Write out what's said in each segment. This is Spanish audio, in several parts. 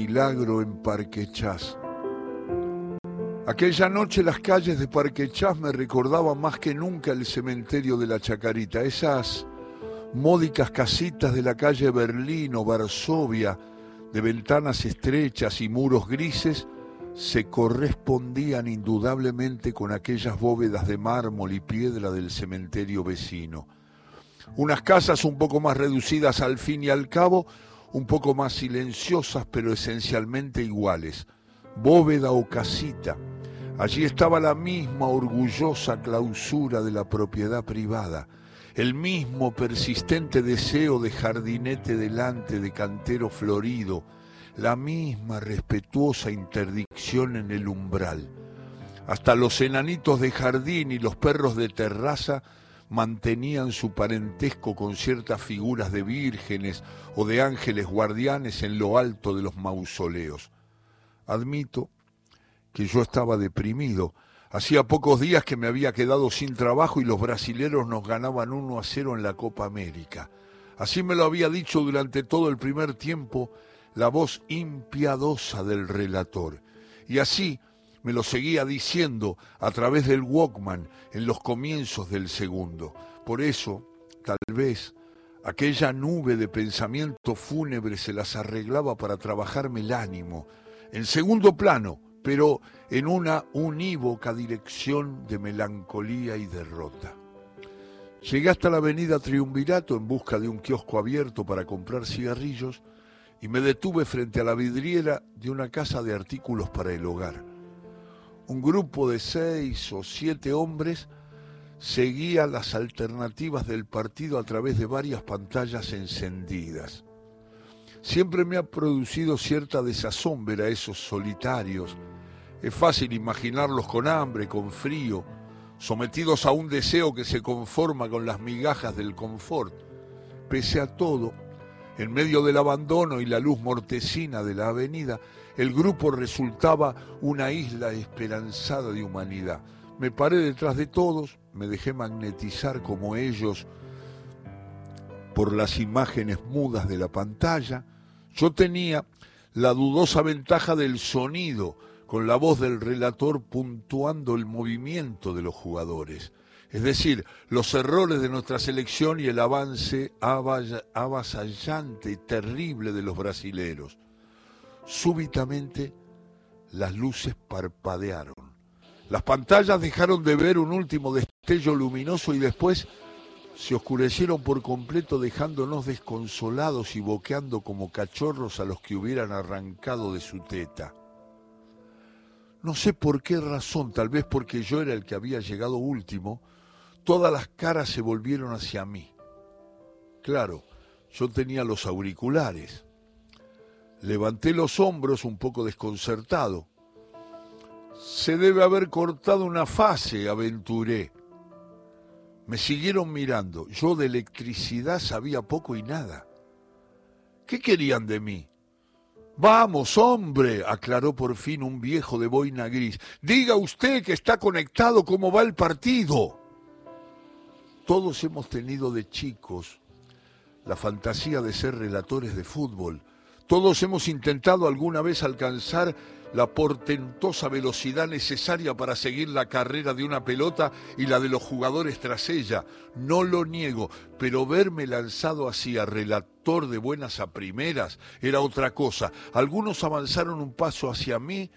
milagro en Parque Chas. Aquella noche las calles de Parque Chas me recordaban más que nunca el cementerio de la Chacarita, esas módicas casitas de la calle Berlín o Varsovia, de ventanas estrechas y muros grises, se correspondían indudablemente con aquellas bóvedas de mármol y piedra del cementerio vecino. Unas casas un poco más reducidas al fin y al cabo, un poco más silenciosas pero esencialmente iguales. Bóveda o casita. Allí estaba la misma orgullosa clausura de la propiedad privada, el mismo persistente deseo de jardinete delante de cantero florido, la misma respetuosa interdicción en el umbral. Hasta los enanitos de jardín y los perros de terraza mantenían su parentesco con ciertas figuras de vírgenes o de ángeles guardianes en lo alto de los mausoleos. Admito que yo estaba deprimido. Hacía pocos días que me había quedado sin trabajo y los brasileros nos ganaban uno a cero en la Copa América. Así me lo había dicho durante todo el primer tiempo la voz impiadosa del relator. Y así me lo seguía diciendo a través del Walkman en los comienzos del segundo. Por eso, tal vez, aquella nube de pensamiento fúnebre se las arreglaba para trabajarme el ánimo, en segundo plano, pero en una unívoca dirección de melancolía y derrota. Llegué hasta la avenida Triunvirato en busca de un kiosco abierto para comprar cigarrillos y me detuve frente a la vidriera de una casa de artículos para el hogar. Un grupo de seis o siete hombres seguía las alternativas del partido a través de varias pantallas encendidas. Siempre me ha producido cierta desazón ver a esos solitarios. Es fácil imaginarlos con hambre, con frío, sometidos a un deseo que se conforma con las migajas del confort. Pese a todo, en medio del abandono y la luz mortecina de la avenida, el grupo resultaba una isla esperanzada de humanidad. Me paré detrás de todos, me dejé magnetizar como ellos por las imágenes mudas de la pantalla. Yo tenía la dudosa ventaja del sonido, con la voz del relator puntuando el movimiento de los jugadores es decir, los errores de nuestra selección y el avance avasallante y terrible de los brasileros. Súbitamente las luces parpadearon. Las pantallas dejaron de ver un último destello luminoso y después se oscurecieron por completo dejándonos desconsolados y boqueando como cachorros a los que hubieran arrancado de su teta. No sé por qué razón, tal vez porque yo era el que había llegado último, todas las caras se volvieron hacia mí. Claro, yo tenía los auriculares. Levanté los hombros un poco desconcertado. Se debe haber cortado una fase, aventuré. Me siguieron mirando. Yo de electricidad sabía poco y nada. ¿Qué querían de mí? Vamos, hombre, aclaró por fin un viejo de boina gris. Diga usted que está conectado cómo va el partido. Todos hemos tenido de chicos la fantasía de ser relatores de fútbol. Todos hemos intentado alguna vez alcanzar la portentosa velocidad necesaria para seguir la carrera de una pelota y la de los jugadores tras ella. No lo niego, pero verme lanzado así a relator de buenas a primeras era otra cosa. Algunos avanzaron un paso hacia mí.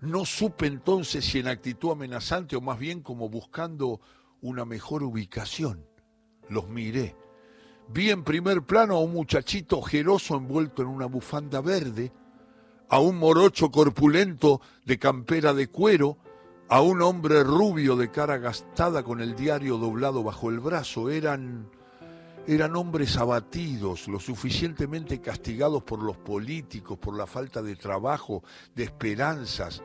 No supe entonces si en actitud amenazante o más bien como buscando una mejor ubicación. Los miré. Vi en primer plano a un muchachito ojeroso envuelto en una bufanda verde, a un morocho corpulento de campera de cuero, a un hombre rubio de cara gastada con el diario doblado bajo el brazo. Eran eran hombres abatidos, lo suficientemente castigados por los políticos, por la falta de trabajo, de esperanzas,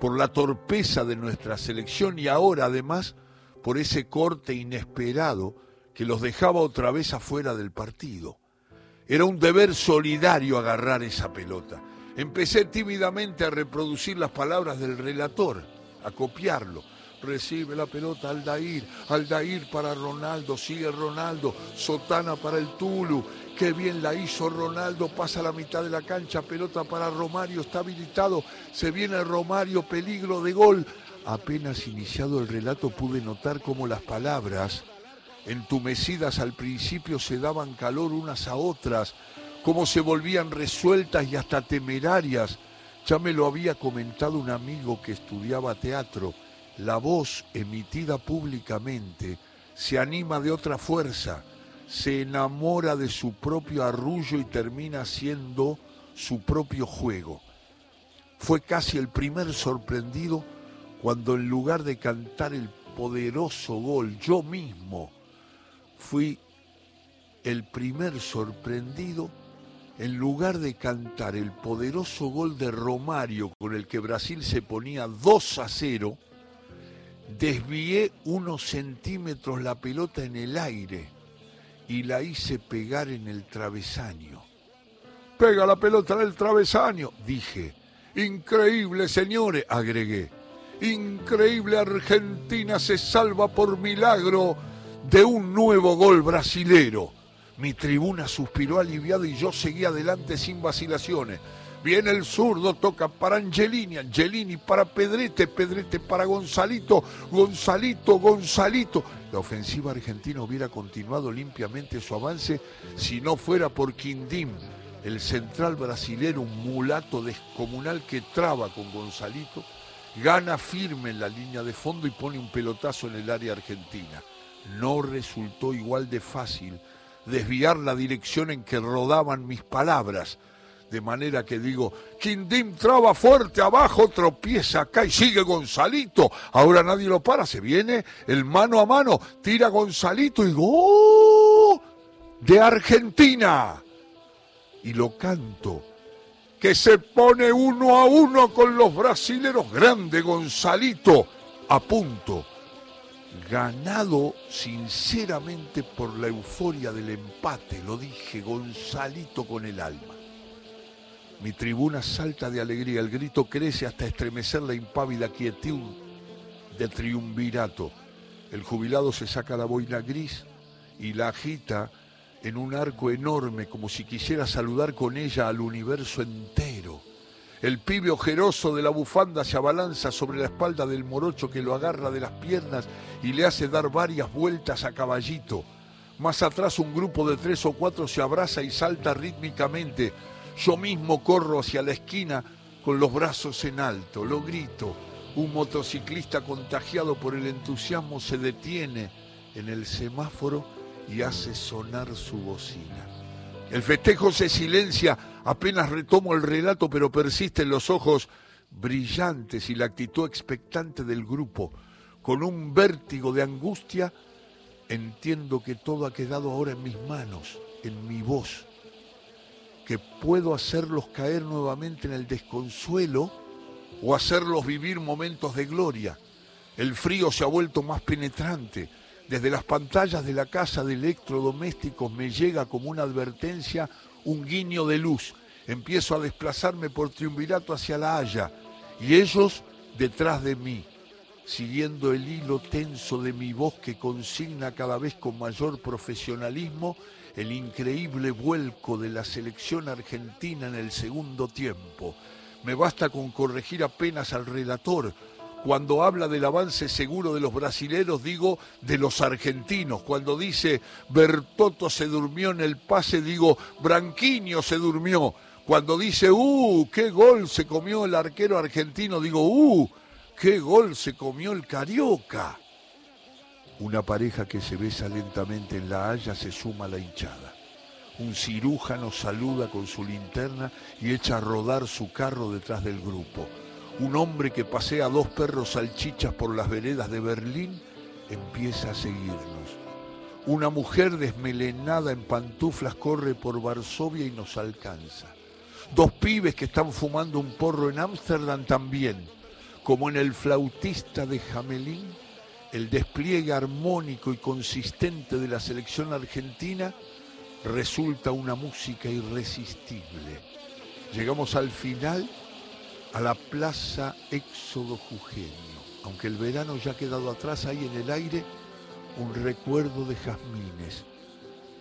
por la torpeza de nuestra selección y ahora además por ese corte inesperado que los dejaba otra vez afuera del partido. Era un deber solidario agarrar esa pelota. Empecé tímidamente a reproducir las palabras del relator, a copiarlo. recibe la pelota Aldair, Aldair para Ronaldo, sigue Ronaldo, Sotana para el Tulu, qué bien la hizo Ronaldo, pasa la mitad de la cancha, pelota para Romario, está habilitado, se viene Romario, peligro de gol. Apenas iniciado el relato pude notar cómo las palabras, entumecidas al principio, se daban calor unas a otras, cómo se volvían resueltas y hasta temerarias. Ya me lo había comentado un amigo que estudiaba teatro la voz emitida públicamente se anima de otra fuerza, se enamora de su propio arrullo y termina siendo su propio juego. Fue casi el primer sorprendido cuando en lugar de cantar el poderoso gol, yo mismo fui el primer sorprendido en lugar de cantar el poderoso gol de Romario con el que Brasil se ponía 2 a 0, desvié unos centímetros la pelota en el aire y la hice pegar en el travesaño. Pega la pelota en el travesaño, dije. Increíble, señores, agregué. Increíble Argentina se salva por milagro de un nuevo gol brasilero. Mi tribuna suspiró aliviado y yo seguí adelante sin vacilaciones. Viene el zurdo, toca para Angelini, Angelini para Pedrete, Pedrete para Gonzalito, Gonzalito, Gonzalito. La ofensiva argentina hubiera continuado limpiamente su avance si no fuera por Quindim, el central brasilero, un mulato descomunal que traba con Gonzalito, gana firme en la línea de fondo y pone un pelotazo en el área argentina. No resultó igual de fácil desviar la dirección en que rodaban mis palabras de manera que digo, Quindim traba fuerte abajo, tropieza acá y sigue Gonzalito. Ahora nadie lo para, se viene el mano a mano, tira Gonzalito y ¡oh! De Argentina. Y lo canto, que se pone uno a uno con los brasileros. Grande Gonzalito, a punto. Ganado sinceramente por la euforia del empate, lo dije, Gonzalito con el alma. Mi tribuna salta de alegría, el grito crece hasta estremecer la impávida quietud del triunvirato. El jubilado se saca la boina gris y la agita en un arco enorme como si quisiera saludar con ella al universo entero. El pibe ojeroso de la bufanda se abalanza sobre la espalda del morocho que lo agarra de las piernas y le hace dar varias vueltas a caballito. Más atrás un grupo de tres o cuatro se abraza y salta rítmicamente yo mismo corro hacia la esquina con los brazos en alto, lo grito. Un motociclista contagiado por el entusiasmo se detiene en el semáforo y hace sonar su bocina. El festejo se silencia, apenas retomo el relato, pero persisten los ojos brillantes y la actitud expectante del grupo. Con un vértigo de angustia, entiendo que todo ha quedado ahora en mis manos, en mi voz que puedo hacerlos caer nuevamente en el desconsuelo o hacerlos vivir momentos de gloria. El frío se ha vuelto más penetrante. Desde las pantallas de la casa de electrodomésticos me llega como una advertencia un guiño de luz. Empiezo a desplazarme por triunvirato hacia la Haya y ellos detrás de mí, siguiendo el hilo tenso de mi voz que consigna cada vez con mayor profesionalismo el increíble vuelco de la selección argentina en el segundo tiempo. Me basta con corregir apenas al relator. Cuando habla del avance seguro de los brasileros, digo de los argentinos. Cuando dice Bertotto se durmió en el pase, digo Branquiño se durmió. Cuando dice, ¡uh! ¡Qué gol se comió el arquero argentino! Digo, ¡uh! ¡Qué gol se comió el carioca! Una pareja que se besa lentamente en la haya se suma a la hinchada. Un cirujano saluda con su linterna y echa a rodar su carro detrás del grupo. Un hombre que pasea dos perros salchichas por las veredas de Berlín empieza a seguirnos. Una mujer desmelenada en pantuflas corre por Varsovia y nos alcanza. Dos pibes que están fumando un porro en Ámsterdam también, como en el flautista de Jamelín el despliegue armónico y consistente de la selección argentina resulta una música irresistible. Llegamos al final a la Plaza Éxodo Jujeño. aunque el verano ya ha quedado atrás, hay en el aire un recuerdo de jazmines.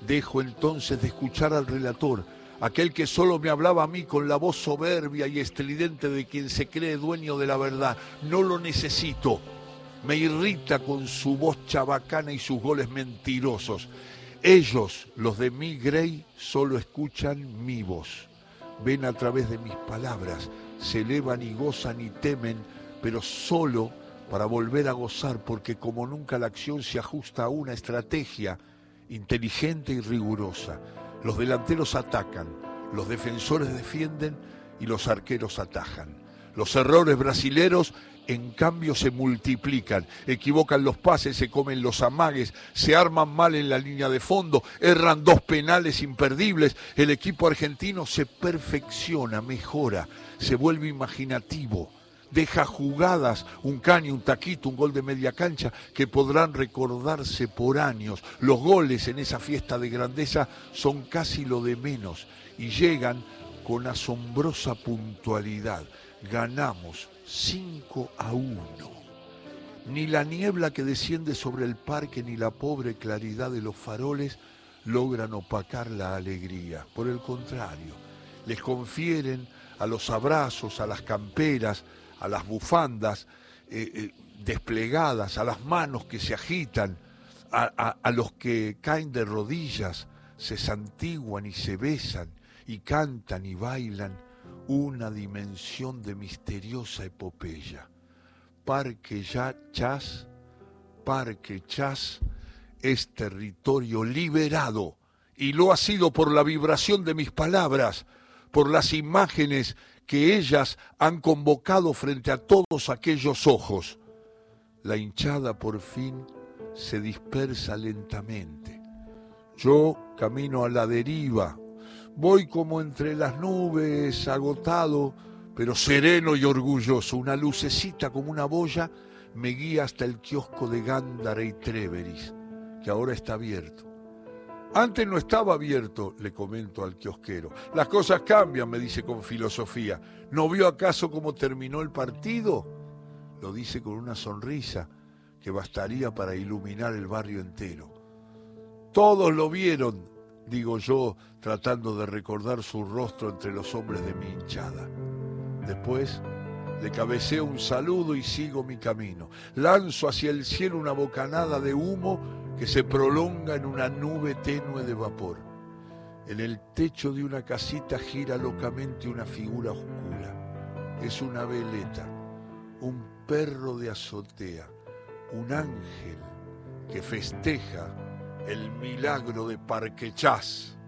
Dejo entonces de escuchar al relator, aquel que solo me hablaba a mí con la voz soberbia y estridente de quien se cree dueño de la verdad. No lo necesito. Me irrita con su voz chabacana y sus goles mentirosos. Ellos, los de mi Grey, solo escuchan mi voz. Ven a través de mis palabras, se elevan y gozan y temen, pero solo para volver a gozar, porque como nunca la acción se ajusta a una estrategia inteligente y rigurosa. Los delanteros atacan, los defensores defienden y los arqueros atajan. Los errores brasileros en cambio se multiplican, equivocan los pases, se comen los amagues, se arman mal en la línea de fondo, erran dos penales imperdibles, el equipo argentino se perfecciona, mejora, se vuelve imaginativo, deja jugadas, un caño, un taquito, un gol de media cancha, que podrán recordarse por años. Los goles en esa fiesta de grandeza son casi lo de menos y llegan con asombrosa puntualidad. Ganamos 5 a 1. Ni la niebla que desciende sobre el parque ni la pobre claridad de los faroles logran opacar la alegría. Por el contrario, les confieren a los abrazos, a las camperas, a las bufandas eh, eh, desplegadas, a las manos que se agitan, a, a los que caen de rodillas, se santiguan y se besan y cantan y bailan una dimensión de misteriosa epopeya. Parque ya Chas, Parque Chas es territorio liberado y lo ha sido por la vibración de mis palabras, por las imágenes que ellas han convocado frente a todos aquellos ojos. La hinchada por fin se dispersa lentamente. Yo camino a la deriva, voy como entre las nubes, agotado, pero sereno y orgulloso. Una lucecita como una boya me guía hasta el kiosco de Gándara y Treveris, que ahora está abierto. Antes no estaba abierto, le comento al kiosquero. Las cosas cambian, me dice con filosofía. ¿No vio acaso cómo terminó el partido? Lo dice con una sonrisa que bastaría para iluminar el barrio entero. Todos lo vieron, digo yo, tratando de recordar su rostro entre los hombres de mi hinchada. Después le cabeceo un saludo y sigo mi camino. Lanzo hacia el cielo una bocanada de humo que se prolonga en una nube tenue de vapor. En el techo de una casita gira locamente una figura oscura. Es una veleta, un perro de azotea, un ángel que festeja el milagro de Parquechás.